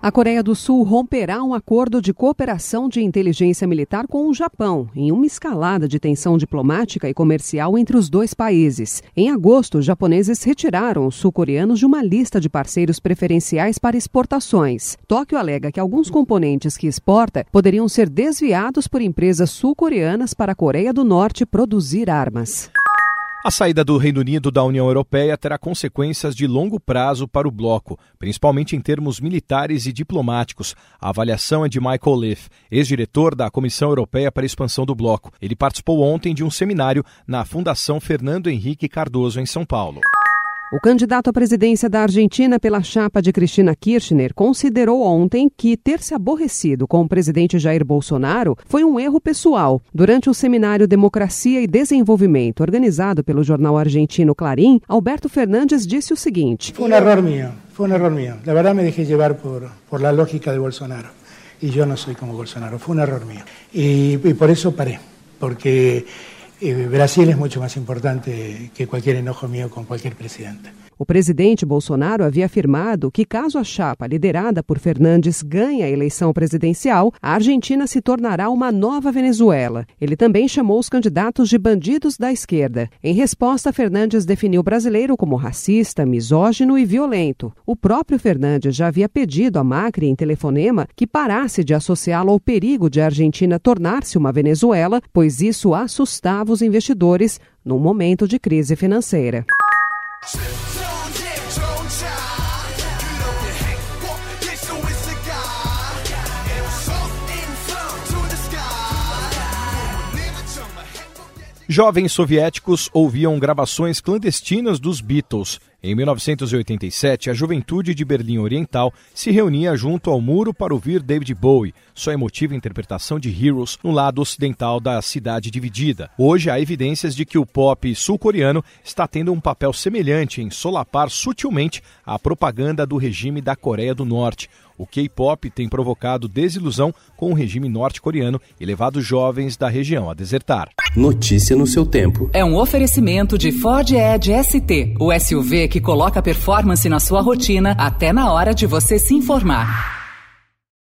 A Coreia do Sul romperá um acordo de cooperação de inteligência militar com o Japão, em uma escalada de tensão diplomática e comercial entre os dois países. Em agosto, os japoneses retiraram os sul-coreanos de uma lista de parceiros preferenciais para exportações. Tóquio alega que alguns componentes que exporta poderiam ser desviados por empresas sul-coreanas para a Coreia do Norte produzir armas. A saída do Reino Unido da União Europeia terá consequências de longo prazo para o bloco, principalmente em termos militares e diplomáticos. A avaliação é de Michael Leff, ex-diretor da Comissão Europeia para a Expansão do Bloco. Ele participou ontem de um seminário na Fundação Fernando Henrique Cardoso, em São Paulo. O candidato à presidência da Argentina pela chapa de Cristina Kirchner considerou ontem que ter se aborrecido com o presidente Jair Bolsonaro foi um erro pessoal. Durante o seminário Democracia e Desenvolvimento, organizado pelo jornal argentino Clarim, Alberto Fernandes disse o seguinte: Foi um erro meu, foi um erro meu. Na verdade, me deixei levar por, por la lógica de Bolsonaro. E eu não sou como Bolsonaro, foi um erro meu. E, e por isso parei, porque Brasil es mucho más importante que cualquier enojo mío con cualquier presidente. O presidente Bolsonaro havia afirmado que, caso a chapa liderada por Fernandes ganhe a eleição presidencial, a Argentina se tornará uma nova Venezuela. Ele também chamou os candidatos de bandidos da esquerda. Em resposta, Fernandes definiu o brasileiro como racista, misógino e violento. O próprio Fernandes já havia pedido a Macri em telefonema que parasse de associá-lo ao perigo de a Argentina tornar-se uma Venezuela, pois isso assustava os investidores num momento de crise financeira. Jovens soviéticos ouviam gravações clandestinas dos Beatles. Em 1987, a juventude de Berlim Oriental se reunia junto ao muro para ouvir David Bowie, sua emotiva interpretação de Heroes no lado ocidental da cidade dividida. Hoje há evidências de que o pop sul-coreano está tendo um papel semelhante em solapar sutilmente a propaganda do regime da Coreia do Norte. O K-pop tem provocado desilusão com o regime norte-coreano e levado jovens da região a desertar. Notícia no seu tempo. É um oferecimento de Ford Edge ST, o SUV que coloca performance na sua rotina até na hora de você se informar.